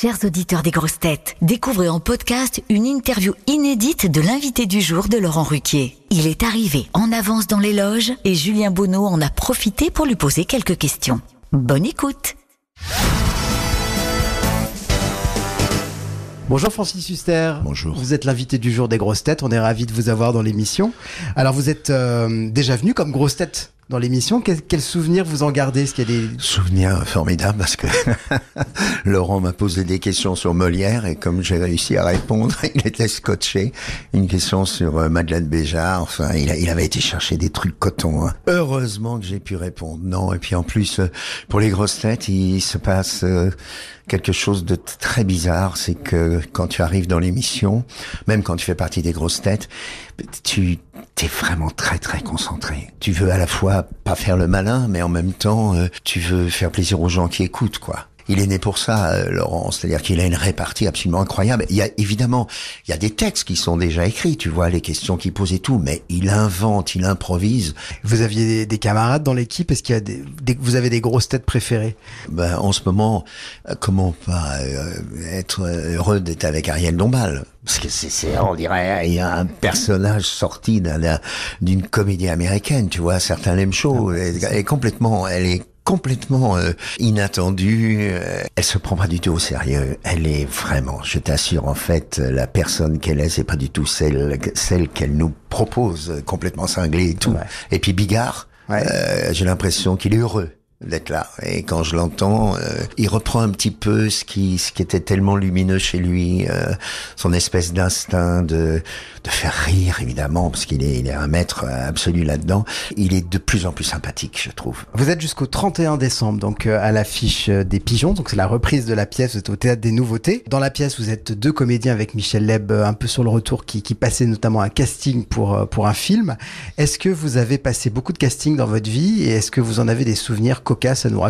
Chers auditeurs des grosses têtes, découvrez en podcast une interview inédite de l'invité du jour de Laurent Ruquier. Il est arrivé en avance dans les loges et Julien Bonneau en a profité pour lui poser quelques questions. Bonne écoute Bonjour Francis Huster. Bonjour. Vous êtes l'invité du jour des grosses têtes. On est ravi de vous avoir dans l'émission. Alors vous êtes euh, déjà venu comme grosse tête dans l'émission. Quel, souvenir vous en gardez? Est-ce qu'il y a des Souvenir formidable parce que Laurent m'a posé des questions sur Molière et comme j'ai réussi à répondre, il était scotché. Une question sur euh, Madeleine Béjart. Enfin, il, avait été chercher des trucs coton. hein. Heureusement que j'ai pu répondre. Non, et puis en plus, euh, pour les grosses têtes, il se passe euh, quelque chose de très bizarre. C'est que quand tu arrives dans l'émission, même quand tu fais partie des grosses têtes, tu es vraiment très très concentré. Tu veux à la fois pas faire le malin, mais en même temps, euh, tu veux faire plaisir aux gens qui écoutent, quoi. Il est né pour ça, euh, Laurent. C'est-à-dire qu'il a une répartie absolument incroyable. Il y a évidemment, il y a des textes qui sont déjà écrits. Tu vois les questions qu'il pose et tout, mais il invente, il improvise. vous aviez des, des camarades dans l'équipe? Est-ce qu'il y a des, des- vous avez des grosses têtes préférées? Ben, en ce moment, euh, comment pas euh, être heureux d'être avec Ariel Dombal? Parce que c'est, on dirait, il y a un personnage sorti d'un- d'un- d'une comédie américaine, tu vois. Certains l'aiment chaud. Elle, elle est complètement, elle est complètement euh, inattendue. euh, Elle se prend pas du tout au sérieux. Elle est vraiment, je t'assure, en fait, la personne qu'elle est, c'est pas du tout celle, celle qu'elle nous propose, euh, complètement cinglée et tout. Ouais. Et puis Bigard, Ouais. euh, j'ai l'impression qu'il est heureux d'être là. Et quand je l'entends, euh, il reprend un petit peu ce qui, ce qui était tellement lumineux chez lui, euh, son espèce d'instinct de, de faire rire, évidemment, parce qu'il est, il est un maître absolu là-dedans. Il est de plus en plus sympathique, je trouve. Vous êtes jusqu'au 31 décembre, donc euh, à l'affiche euh, des Pigeons. Donc c'est la reprise de la pièce. Vous êtes au théâtre des Nouveautés. Dans la pièce, vous êtes deux comédiens avec Michel Leb, euh, un peu sur le retour, qui, qui passaient notamment un casting pour pour un film. Est-ce que vous avez passé beaucoup de casting dans votre vie et est-ce que vous en avez des souvenirs cocasses à nous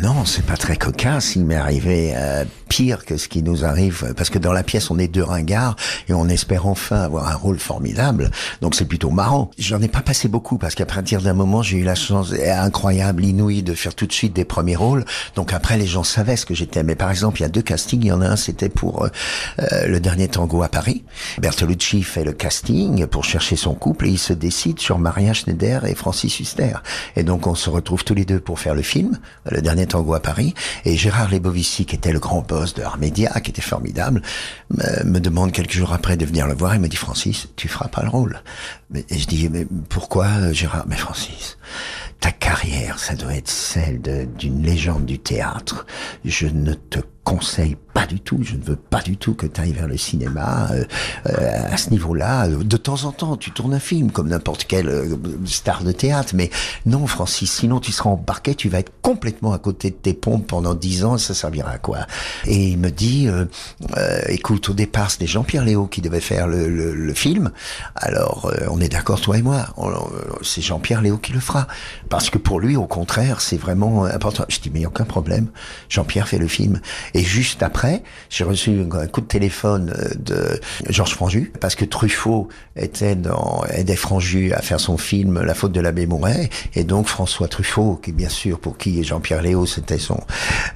Non, c'est pas très cocasse. Il m'est arrivé euh, pire que ce qui nous arrive, parce que dans la pièce, on est deux ringards et on espère enfin avoir un rôle formidable. Donc c'est plutôt marrant. J'en ai pas passé beaucoup parce qu'à partir d'un moment, j'ai eu la chance incroyable, inouïe, de faire tout de suite des premiers rôles. Donc après, les gens savaient ce que j'étais. Mais par exemple, il y a deux castings. Il y en a un, c'était pour euh, euh, le dernier tango à Paris. Bertolucci fait le casting pour chercher son couple et il se décide sur Maria Schneider et Francis Huster. Et donc on se retrouve tous les deux pour faire le film, le dernier tango à Paris. Et Gérard Lebovici, qui était le grand boss de Armédia, qui était formidable, me, demande quelques jours après de venir le voir. Il me dit Francis, tu feras pas le rôle. Et je dis mais pourquoi Gérard? Mais Francis, ta carrière, ça doit être celle d'une légende du théâtre. Je ne te conseille pas du tout, je ne veux pas du tout que tu ailles vers le cinéma euh, euh, à ce niveau-là. De temps en temps, tu tournes un film comme n'importe quel euh, star de théâtre, mais non, Francis, sinon tu seras embarqué, tu vas être complètement à côté de tes pompes pendant dix ans, ça servira à quoi? Et il me dit, euh, euh, écoute, au départ, c'était Jean-Pierre Léo qui devait faire le, le- le film, alors on est d'accord, toi et moi, c'est Jean-Pierre Léo qui le fera, parce que pour lui, au contraire, c'est vraiment important. Je dis, mais aucun problème, Jean-Pierre fait le film. Et juste après, j'ai reçu un coup de téléphone euh, de Georges Franju, parce que Truffaut était dans, aidait Franju à faire son film La faute de l'abbé Mouret, et donc François Truffaut, qui bien sûr, pour qui Jean-Pierre Léo, c'était son,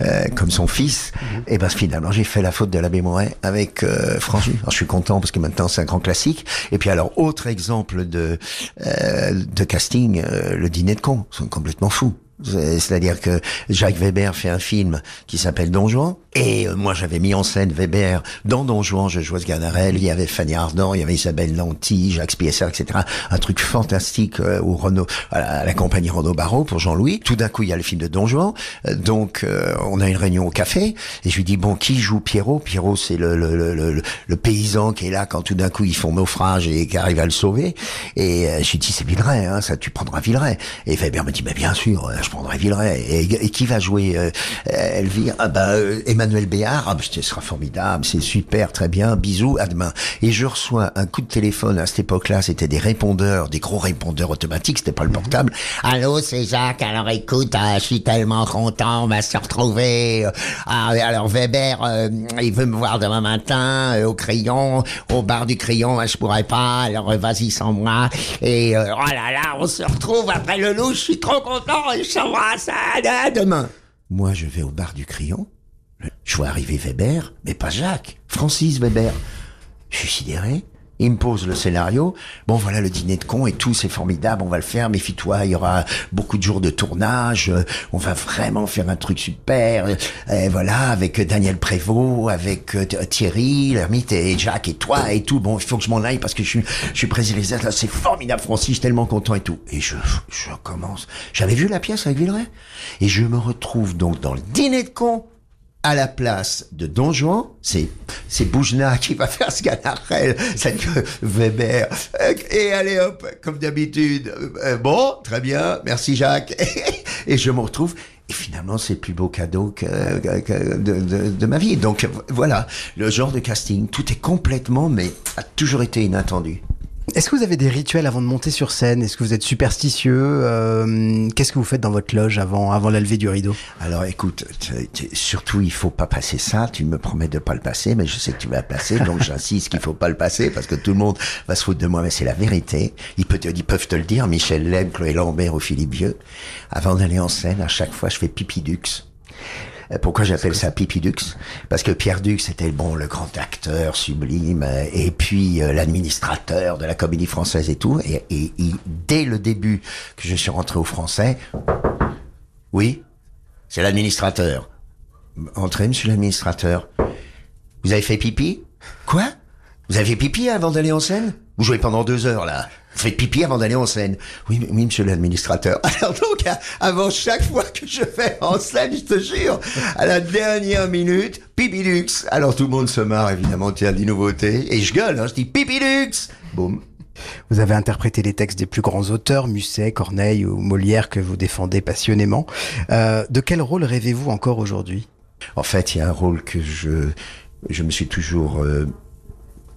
euh, comme son fils, et ben finalement, j'ai fait La faute de l'abbé Mouret avec euh, Franju. Alors je suis content parce que maintenant c'est un grand classique. Et puis alors, autre exemple de, euh, de casting, euh, le dîner de ils sont complètement fous. C'est- C'est-à-dire que Jacques Weber fait un film qui s'appelle Don Juan, et euh, moi j'avais mis en scène Weber dans Don Juan, je jouais ce Ganarelle, il y avait Fanny Ardant, il y avait Isabelle Lanty, Jacques Spiesser, etc. Un truc fantastique euh, au Renault, à la, compagnie Renault Barreau pour Jean-Louis. Tout d'un coup, il y a le film de Don Juan, Euh, donc on a une réunion au café, et je lui dis, bon, qui joue Pierrot? Pierrot, c'est le, le, le, le, paysan qui est là quand tout d'un coup ils font naufrage et qui arrive à le sauver. Et je lui dis, c'est Villeray, hein, ça tu prendras Villeray. Et Weber me dit, mais bien sûr, je prendrai Villeray. Et, qui va jouer euh, Elvire? Ah bah euh, Emmanuel Béard, ah bah, ce sera formidable, c'est super, très bien, bisous, à demain. Et je reçois un coup de téléphone à cette époque-là, c'était des répondeurs, des gros répondeurs automatiques, c'était pas le portable. Allô, c'est Jacques. Alors écoute, euh, je suis tellement content, on va se retrouver. Euh, ah, alors Weber, euh, il veut me voir demain matin au crayon, au bar du crayon. Je pourrais pas. Alors vas-y sans moi. Et euh, oh là là, on se retrouve après le loup. Je suis trop content. Demain. Moi, je vais au bar du Crayon. Je vois arriver Weber, mais pas Jacques, Francis Weber. Je suis sidéré. Il me pose le scénario. Bon, voilà le dîner de con et tout, c'est formidable, on va le faire. Méfie-toi, il y aura beaucoup de jours de tournage. euh, On va vraiment faire un truc super. Et voilà, avec Daniel Prévost, avec euh, Thierry, l'ermite et Jacques et toi et tout. Bon, il faut que je m'en aille parce que je suis, je suis président. C'est formidable, Francis, je suis tellement content et tout. Et je, je commence. J'avais vu la pièce avec Villeray. Et je me retrouve donc dans le dîner de con à la place de Don Juan, c'est c'est Boujna qui va faire Sganarelle, c'est que Weber. Et allez hop, comme d'habitude. Euh, Bon, très bien, merci Jacques. Et je me retrouve. Et finalement, c'est le plus beau cadeau que, que- de- de ma vie. Donc voilà, le genre de casting, tout est complètement, mais a toujours été inattendu. Est-ce que vous avez des rituels avant de monter sur scène? Est-ce que vous êtes superstitieux? Euh, Qu'est-ce que vous faites dans votre loge avant, avant la levée du rideau? Alors écoute, surtout il faut pas passer ça. Tu me promets de pas le passer, mais je sais que tu vas le passer, donc j'insiste qu'il faut pas le passer parce que tout le monde va se foutre de moi, mais c'est la vérité. Ils, peut- ils peuvent te le dire, Michel Leb, Chloé Lambert ou Philippe Vieux. Avant d'aller en scène, à chaque fois, je fais pipi dux. Euh, Pourquoi j'appelle ça Pipidux Parce que Pierre Dux était bon, le grand acteur sublime, euh, et puis euh, l'administrateur de la comédie française et tout. Et, et dès le début que je suis rentré au français, oui, c'est l'administrateur. Entrez, monsieur l'administrateur. Vous avez fait pipi? Quoi? Vous fait pipi avant d'aller en scène? Vous jouez pendant deux heures, là. Vous faites pipi avant d'aller en scène. Oui, oui, monsieur l'administrateur. Alors donc, avant chaque fois que je vais en scène, je te jure, à la dernière minute, pipidux. Alors tout le monde se marre, évidemment, tiens, des nouveautés. Et je gueule, hein, je dis pipidux Boum. Vous avez interprété les textes des plus grands auteurs, Musset, Corneille ou Molière, que vous défendez passionnément. Euh, de quel rôle rêvez-vous encore aujourd'hui? En fait, il y a un rôle que je, je me suis toujours euh,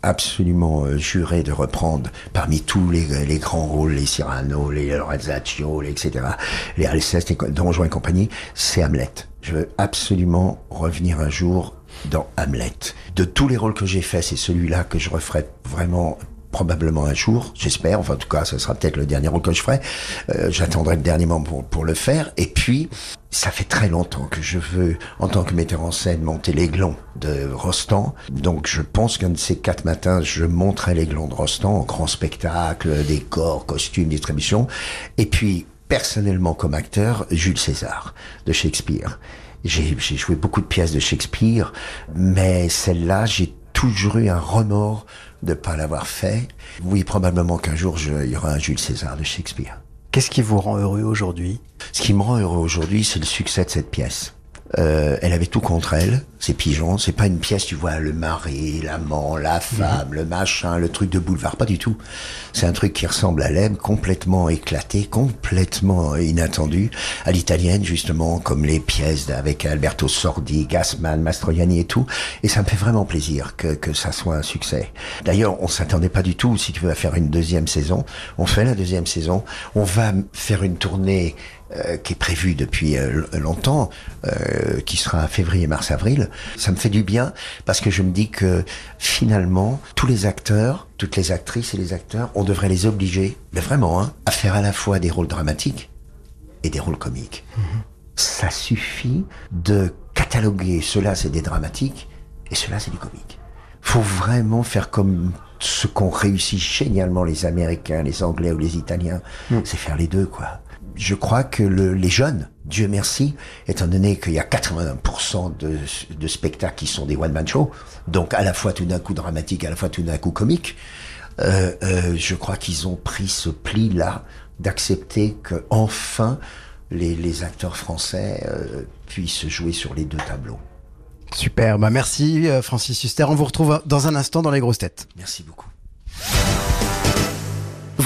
absolument euh, juré de reprendre parmi tous les, les grands rôles, les Cyrano, les Lorenzaccio, les etc., les Alceste, les Don Juan et compagnie, c'est Hamlet. Je veux absolument revenir un jour dans Hamlet. De tous les rôles que j'ai faits, c'est celui-là que je referai vraiment probablement un jour, j'espère, enfin en tout cas ce sera peut-être le dernier rôle que je ferai, Euh, j'attendrai le dernier moment pour, pour le faire, et puis ça fait très longtemps que je veux, en tant que metteur en scène, monter l'aiglon de Rostand, donc je pense qu'un de ces quatre matins, je monterai l'aiglon de Rostand en grand spectacle, décor, costumes, distribution, et puis personnellement comme acteur, Jules César de Shakespeare. J'ai joué beaucoup de pièces de Shakespeare, mais celle-là, j'ai toujours eu un remords de pas l'avoir fait. Oui, probablement qu'un jour, je- il y aura un Jules César de Shakespeare. Qu'est-ce qui vous rend heureux aujourd'hui? Ce qui me rend heureux aujourd'hui, c'est le succès de cette pièce. Euh, elle avait tout contre elle, ces pigeons. C'est pas une pièce, tu vois, le mari, l'amant, la femme, le machin, le truc de boulevard, pas du tout. C'est un truc qui ressemble à l'Aime, complètement éclaté, complètement inattendu, à l'italienne justement, comme les pièces avec Alberto Sordi, Gassman, Mastroianni et tout. Et ça me fait vraiment plaisir que, que ça soit un succès. D'ailleurs, on s'attendait pas du tout, si tu veux, à faire une deuxième saison. On fait la deuxième saison. On va faire une tournée euh, qui est prévue depuis euh, longtemps, euh, qui sera février, mars, avril. Ça me fait du bien parce que je me dis que finalement, tous les acteurs, toutes les actrices et les acteurs, on devrait les obliger, mais vraiment, hein, à faire à la fois des rôles dramatiques et des rôles comiques. Ça suffit de cataloguer cela c'est des dramatiques et cela c'est du comique. Faut vraiment faire comme ce qu'ont réussi génialement les Américains, les Anglais ou les Italiens, c'est faire les deux quoi. Je crois que le- les jeunes, Dieu merci, étant donné qu'il y a 80% de, de spectacles qui sont des one-man shows, donc à la fois tout d'un coup dramatique, à la fois tout d'un coup comique, euh, euh, je crois qu'ils ont pris ce pli-là d'accepter que enfin les, les acteurs français euh, puissent jouer sur les deux tableaux. Super, bah merci Francis Huster. On vous retrouve dans un instant dans les grosses têtes. Merci beaucoup.